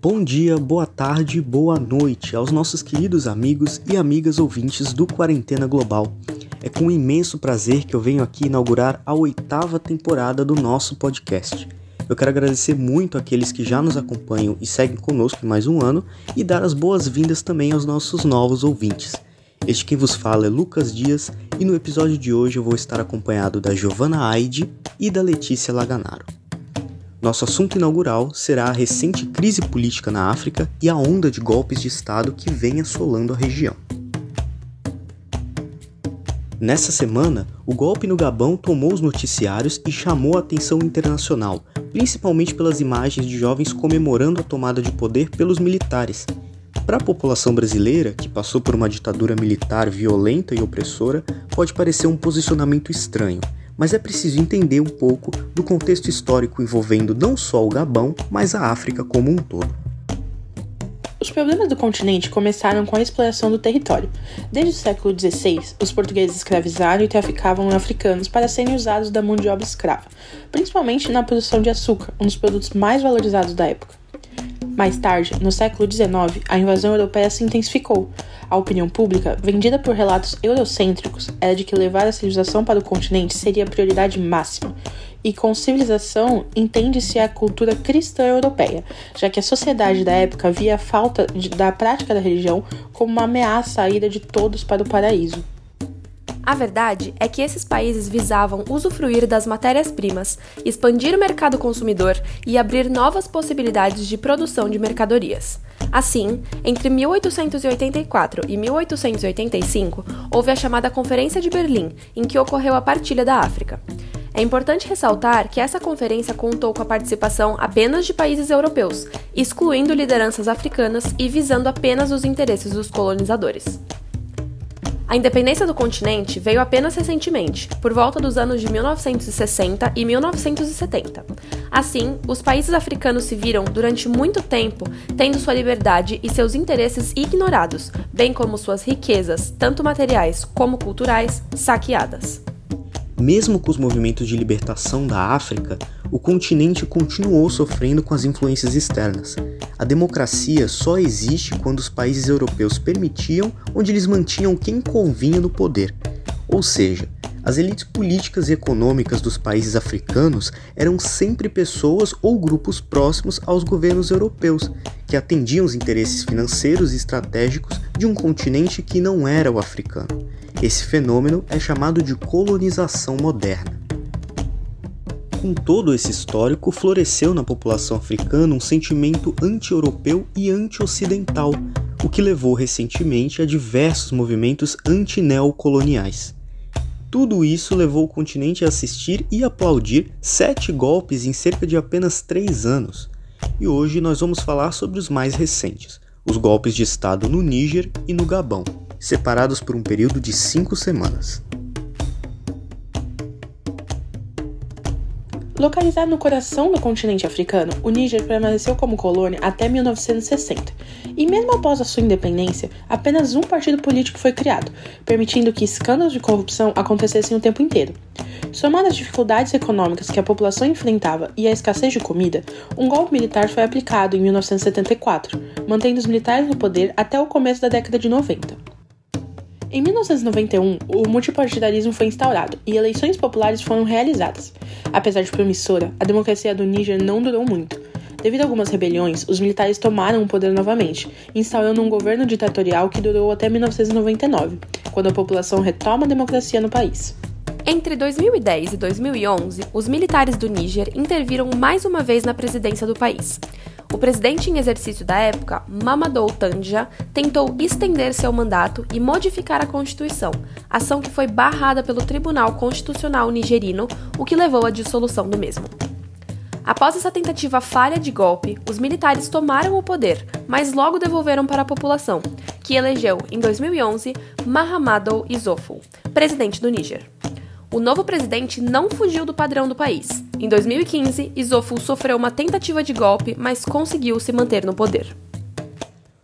Bom dia, boa tarde, boa noite aos nossos queridos amigos e amigas ouvintes do Quarentena Global. É com imenso prazer que eu venho aqui inaugurar a oitava temporada do nosso podcast. Eu quero agradecer muito àqueles que já nos acompanham e seguem conosco em mais um ano e dar as boas-vindas também aos nossos novos ouvintes. Este quem vos fala é Lucas Dias e no episódio de hoje eu vou estar acompanhado da Giovanna Aide e da Letícia Laganaro. Nosso assunto inaugural será a recente crise política na África e a onda de golpes de Estado que vem assolando a região. Nessa semana, o golpe no Gabão tomou os noticiários e chamou a atenção internacional, principalmente pelas imagens de jovens comemorando a tomada de poder pelos militares. Para a população brasileira, que passou por uma ditadura militar violenta e opressora, pode parecer um posicionamento estranho, mas é preciso entender um pouco do contexto histórico envolvendo não só o Gabão, mas a África como um todo. Os problemas do continente começaram com a exploração do território. Desde o século XVI, os portugueses escravizaram e traficavam africanos para serem usados da mão de obra escrava, principalmente na produção de açúcar, um dos produtos mais valorizados da época. Mais tarde, no século XIX, a invasão europeia se intensificou. A opinião pública, vendida por relatos eurocêntricos, era de que levar a civilização para o continente seria a prioridade máxima. E com civilização entende-se a cultura cristã europeia, já que a sociedade da época via a falta de, da prática da religião como uma ameaça à ida de todos para o paraíso. A verdade é que esses países visavam usufruir das matérias-primas, expandir o mercado consumidor e abrir novas possibilidades de produção de mercadorias. Assim, entre 1884 e 1885, houve a chamada Conferência de Berlim, em que ocorreu a partilha da África. É importante ressaltar que essa conferência contou com a participação apenas de países europeus, excluindo lideranças africanas e visando apenas os interesses dos colonizadores. A independência do continente veio apenas recentemente, por volta dos anos de 1960 e 1970. Assim, os países africanos se viram, durante muito tempo, tendo sua liberdade e seus interesses ignorados, bem como suas riquezas, tanto materiais como culturais, saqueadas. Mesmo com os movimentos de libertação da África, o continente continuou sofrendo com as influências externas. A democracia só existe quando os países europeus permitiam onde eles mantinham quem convinha no poder. Ou seja, as elites políticas e econômicas dos países africanos eram sempre pessoas ou grupos próximos aos governos europeus, que atendiam os interesses financeiros e estratégicos de um continente que não era o africano. Esse fenômeno é chamado de colonização moderna. Com todo esse histórico, floresceu na população africana um sentimento anti-europeu e anti-ocidental, o que levou recentemente a diversos movimentos anti-neocoloniais. Tudo isso levou o continente a assistir e aplaudir sete golpes em cerca de apenas três anos. E hoje nós vamos falar sobre os mais recentes, os golpes de Estado no Níger e no Gabão, separados por um período de cinco semanas. Localizado no coração do continente africano, o Níger permaneceu como colônia até 1960. E mesmo após a sua independência, apenas um partido político foi criado, permitindo que escândalos de corrupção acontecessem o tempo inteiro. Somado às dificuldades econômicas que a população enfrentava e à escassez de comida, um golpe militar foi aplicado em 1974, mantendo os militares no poder até o começo da década de 90. Em 1991, o multipartidarismo foi instaurado e eleições populares foram realizadas. Apesar de promissora, a democracia do Níger não durou muito. Devido a algumas rebeliões, os militares tomaram o poder novamente, instaurando um governo ditatorial que durou até 1999, quando a população retoma a democracia no país. Entre 2010 e 2011, os militares do Níger interviram mais uma vez na presidência do país. O presidente em exercício da época, Mamadou Tandja, tentou estender seu mandato e modificar a Constituição, ação que foi barrada pelo Tribunal Constitucional nigerino, o que levou à dissolução do mesmo. Após essa tentativa falha de golpe, os militares tomaram o poder, mas logo devolveram para a população, que elegeu, em 2011, Mahamadou Issoufou, presidente do Níger. O novo presidente não fugiu do padrão do país. Em 2015, Issoufou sofreu uma tentativa de golpe, mas conseguiu se manter no poder.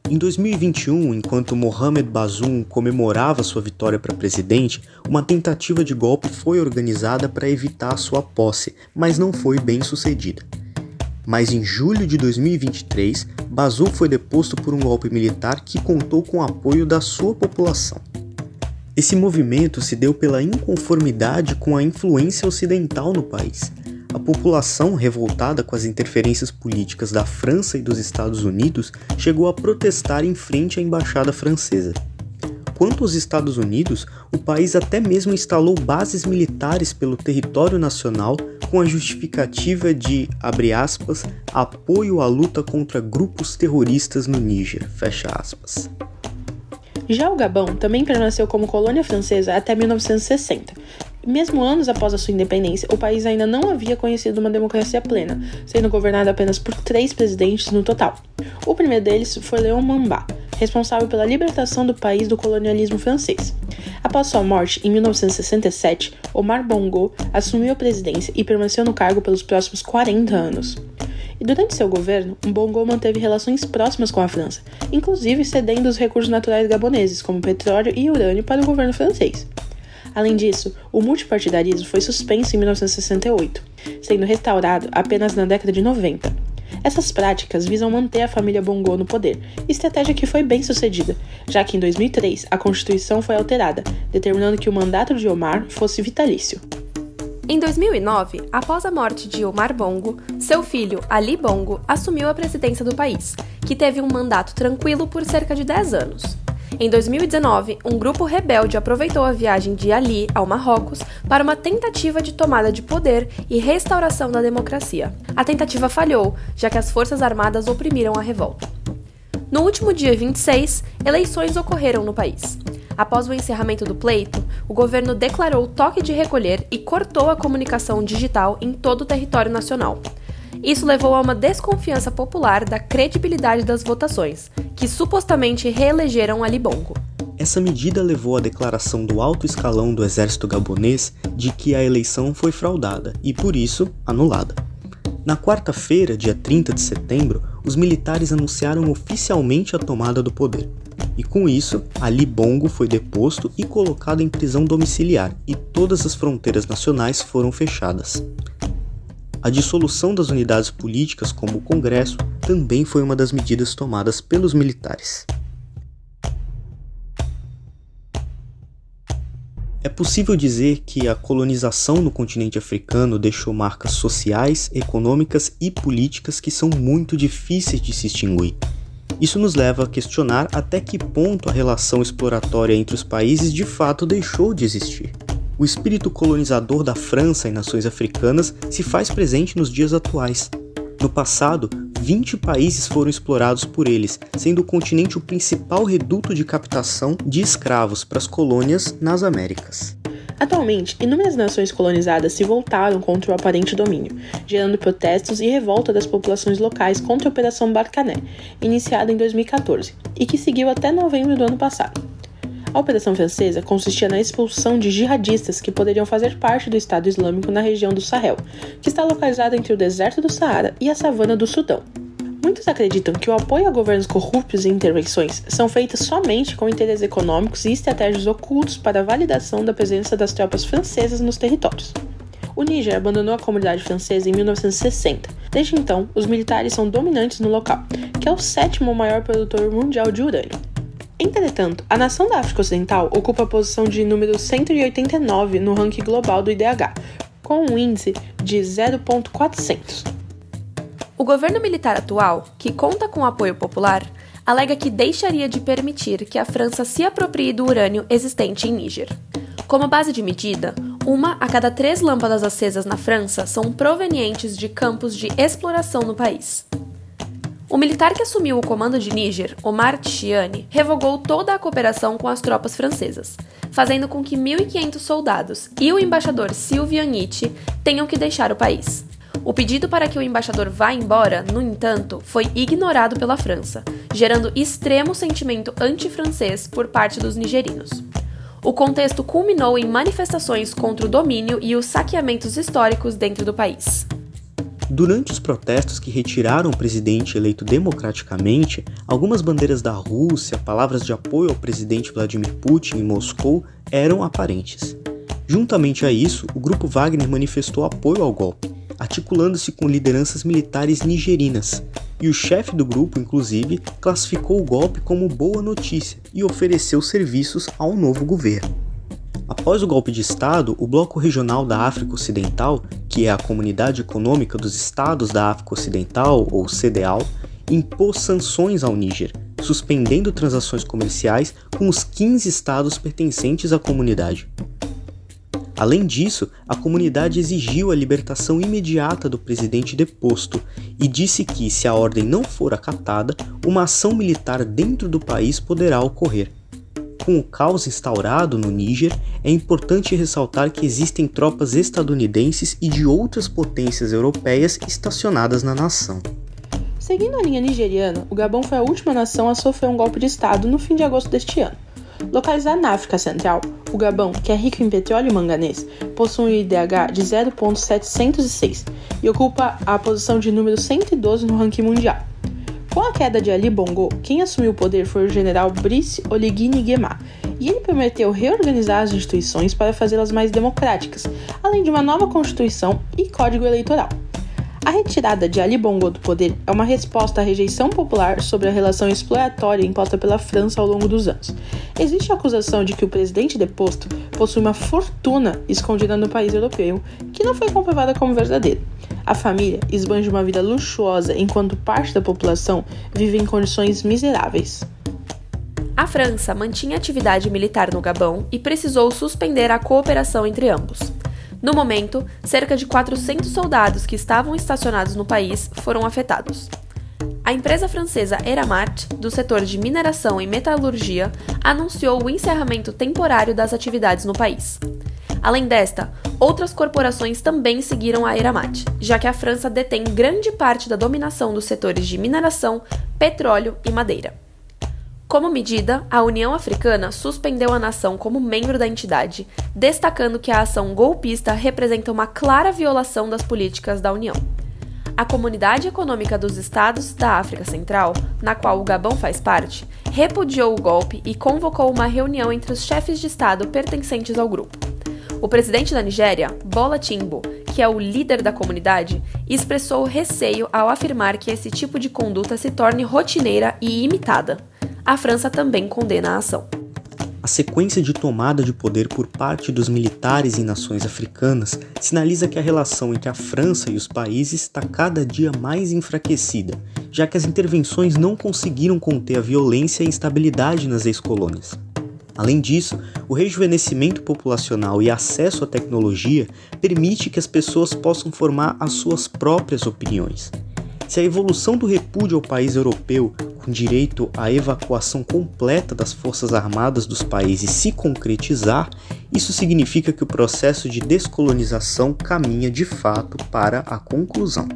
Em 2021, enquanto Mohamed Bazoum comemorava sua vitória para presidente, uma tentativa de golpe foi organizada para evitar sua posse, mas não foi bem sucedida. Mas em julho de 2023, Bazoum foi deposto por um golpe militar que contou com o apoio da sua população. Esse movimento se deu pela inconformidade com a influência ocidental no país. A população, revoltada com as interferências políticas da França e dos Estados Unidos, chegou a protestar em frente à embaixada francesa. Quanto aos Estados Unidos, o país até mesmo instalou bases militares pelo território nacional com a justificativa de, abre aspas, apoio à luta contra grupos terroristas no Níger, fecha aspas. Já o Gabão também permaneceu como colônia francesa até 1960. Mesmo anos após a sua independência, o país ainda não havia conhecido uma democracia plena, sendo governado apenas por três presidentes no total. O primeiro deles foi Léon Mamba, responsável pela libertação do país do colonialismo francês. Após sua morte, em 1967, Omar Bongo assumiu a presidência e permaneceu no cargo pelos próximos 40 anos. E durante seu governo, Bongo manteve relações próximas com a França, inclusive cedendo os recursos naturais gaboneses, como petróleo e urânio, para o governo francês. Além disso, o multipartidarismo foi suspenso em 1968, sendo restaurado apenas na década de 90. Essas práticas visam manter a família Bongo no poder, estratégia que foi bem sucedida, já que em 2003 a Constituição foi alterada, determinando que o mandato de Omar fosse vitalício. Em 2009, após a morte de Omar Bongo, seu filho Ali Bongo assumiu a presidência do país, que teve um mandato tranquilo por cerca de 10 anos. Em 2019, um grupo rebelde aproveitou a viagem de Ali ao Marrocos para uma tentativa de tomada de poder e restauração da democracia. A tentativa falhou, já que as Forças Armadas oprimiram a revolta. No último dia 26, eleições ocorreram no país. Após o encerramento do pleito, o governo declarou toque de recolher e cortou a comunicação digital em todo o território nacional. Isso levou a uma desconfiança popular da credibilidade das votações, que supostamente reelegeram Ali Bongo. Essa medida levou à declaração do alto escalão do exército gabonês de que a eleição foi fraudada e, por isso, anulada. Na quarta-feira, dia 30 de setembro, os militares anunciaram oficialmente a tomada do poder. E com isso, Ali Bongo foi deposto e colocado em prisão domiciliar, e todas as fronteiras nacionais foram fechadas. A dissolução das unidades políticas, como o Congresso, também foi uma das medidas tomadas pelos militares. É possível dizer que a colonização no continente africano deixou marcas sociais, econômicas e políticas que são muito difíceis de se extinguir. Isso nos leva a questionar até que ponto a relação exploratória entre os países de fato deixou de existir. O espírito colonizador da França e nações africanas se faz presente nos dias atuais. No passado, 20 países foram explorados por eles, sendo o continente o principal reduto de captação de escravos para as colônias nas Américas. Atualmente, inúmeras nações colonizadas se voltaram contra o aparente domínio, gerando protestos e revolta das populações locais contra a Operação Barcané, iniciada em 2014 e que seguiu até novembro do ano passado. A Operação Francesa consistia na expulsão de jihadistas que poderiam fazer parte do Estado Islâmico na região do Sahel, que está localizada entre o deserto do Saara e a savana do Sudão. Muitos acreditam que o apoio a governos corruptos e intervenções são feitas somente com interesses econômicos e estratégias ocultos para a validação da presença das tropas francesas nos territórios. O Níger abandonou a comunidade francesa em 1960. Desde então, os militares são dominantes no local, que é o sétimo maior produtor mundial de urânio. Entretanto, a nação da África Ocidental ocupa a posição de número 189 no ranking global do IDH, com um índice de 0,400. O governo militar atual, que conta com apoio popular, alega que deixaria de permitir que a França se aproprie do urânio existente em Níger. Como base de medida, uma a cada três lâmpadas acesas na França são provenientes de campos de exploração no país. O militar que assumiu o comando de Níger, Omar Tiani, revogou toda a cooperação com as tropas francesas, fazendo com que 1.500 soldados e o embaixador Sylvian Nietzsche tenham que deixar o país. O pedido para que o embaixador vá embora, no entanto, foi ignorado pela França, gerando extremo sentimento anti-francês por parte dos nigerinos. O contexto culminou em manifestações contra o domínio e os saqueamentos históricos dentro do país. Durante os protestos que retiraram o presidente eleito democraticamente, algumas bandeiras da Rússia, palavras de apoio ao presidente Vladimir Putin em Moscou eram aparentes. Juntamente a isso, o grupo Wagner manifestou apoio ao golpe, articulando-se com lideranças militares nigerinas, e o chefe do grupo, inclusive, classificou o golpe como boa notícia e ofereceu serviços ao novo governo. Após o golpe de Estado, o Bloco Regional da África Ocidental, que é a Comunidade Econômica dos Estados da África Ocidental, ou CDAO, impôs sanções ao Níger, suspendendo transações comerciais com os 15 estados pertencentes à comunidade. Além disso, a comunidade exigiu a libertação imediata do presidente deposto e disse que, se a ordem não for acatada, uma ação militar dentro do país poderá ocorrer. Com o caos instaurado no Níger, é importante ressaltar que existem tropas estadunidenses e de outras potências europeias estacionadas na nação. Seguindo a linha nigeriana, o Gabão foi a última nação a sofrer um golpe de Estado no fim de agosto deste ano. Localizado na África Central, o Gabão, que é rico em petróleo e manganês, possui um IDH de 0,706 e ocupa a posição de número 112 no ranking mundial. Com a queda de Ali Bongo, quem assumiu o poder foi o general Brice Oligui Nguema, e ele prometeu reorganizar as instituições para fazê-las mais democráticas, além de uma nova constituição e código eleitoral. A retirada de Ali Bongo do poder é uma resposta à rejeição popular sobre a relação exploratória imposta pela França ao longo dos anos. Existe a acusação de que o presidente deposto possui uma fortuna escondida no país europeu, que não foi comprovada como verdadeira. A família esbanja uma vida luxuosa enquanto parte da população vive em condições miseráveis. A França mantinha atividade militar no Gabão e precisou suspender a cooperação entre ambos. No momento, cerca de 400 soldados que estavam estacionados no país foram afetados. A empresa francesa Eramat, do setor de mineração e metalurgia, anunciou o encerramento temporário das atividades no país. Além desta, outras corporações também seguiram a Eramat, já que a França detém grande parte da dominação dos setores de mineração, petróleo e madeira. Como medida, a União Africana suspendeu a nação como membro da entidade, destacando que a ação golpista representa uma clara violação das políticas da União. A Comunidade Econômica dos Estados da África Central, na qual o Gabão faz parte, repudiou o golpe e convocou uma reunião entre os chefes de Estado pertencentes ao grupo. O presidente da Nigéria, Bola Timbo, que é o líder da comunidade, expressou receio ao afirmar que esse tipo de conduta se torne rotineira e imitada a França também condena a ação. A sequência de tomada de poder por parte dos militares em nações africanas sinaliza que a relação entre a França e os países está cada dia mais enfraquecida, já que as intervenções não conseguiram conter a violência e instabilidade nas ex-colônias. Além disso, o rejuvenescimento populacional e acesso à tecnologia permite que as pessoas possam formar as suas próprias opiniões. Se a evolução do repúdio ao país europeu, com direito à evacuação completa das forças armadas dos países, se concretizar, isso significa que o processo de descolonização caminha de fato para a conclusão.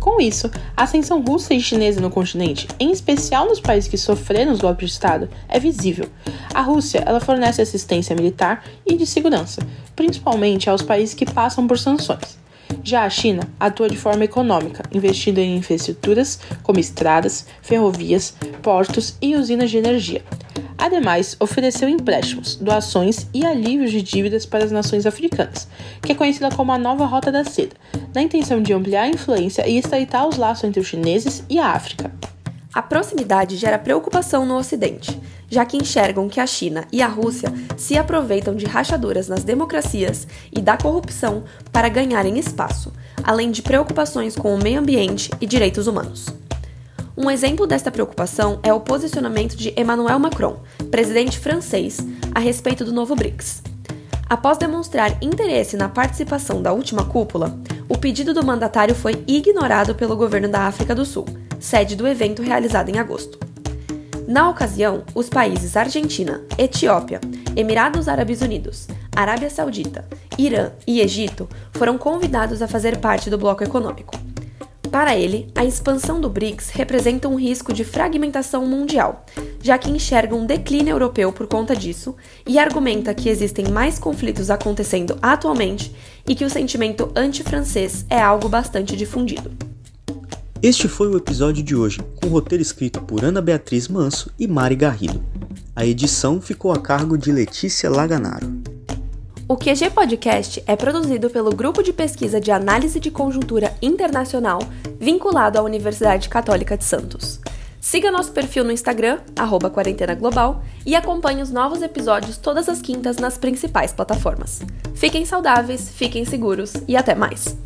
Com isso, a ascensão russa e chinesa no continente, em especial nos países que sofreram os golpes de Estado, é visível. A Rússia ela fornece assistência militar e de segurança, principalmente aos países que passam por sanções. Já a China atua de forma econômica, investindo em infraestruturas como estradas, ferrovias, portos e usinas de energia. Ademais, ofereceu empréstimos, doações e alívios de dívidas para as nações africanas, que é conhecida como a Nova Rota da Seda, na intenção de ampliar a influência e estreitar os laços entre os chineses e a África. A proximidade gera preocupação no Ocidente, já que enxergam que a China e a Rússia se aproveitam de rachaduras nas democracias e da corrupção para ganharem espaço, além de preocupações com o meio ambiente e direitos humanos. Um exemplo desta preocupação é o posicionamento de Emmanuel Macron, presidente francês, a respeito do novo BRICS. Após demonstrar interesse na participação da última cúpula, o pedido do mandatário foi ignorado pelo governo da África do Sul, sede do evento realizado em agosto. Na ocasião, os países Argentina, Etiópia, Emirados Árabes Unidos, Arábia Saudita, Irã e Egito foram convidados a fazer parte do bloco econômico. Para ele, a expansão do BRICS representa um risco de fragmentação mundial, já que enxerga um declínio europeu por conta disso e argumenta que existem mais conflitos acontecendo atualmente e que o sentimento anti-francês é algo bastante difundido. Este foi o episódio de hoje, com roteiro escrito por Ana Beatriz Manso e Mari Garrido. A edição ficou a cargo de Letícia Laganaro. O QG Podcast é produzido pelo Grupo de Pesquisa de Análise de Conjuntura Internacional, vinculado à Universidade Católica de Santos. Siga nosso perfil no Instagram, arroba Quarentena Global, e acompanhe os novos episódios todas as quintas nas principais plataformas. Fiquem saudáveis, fiquem seguros e até mais!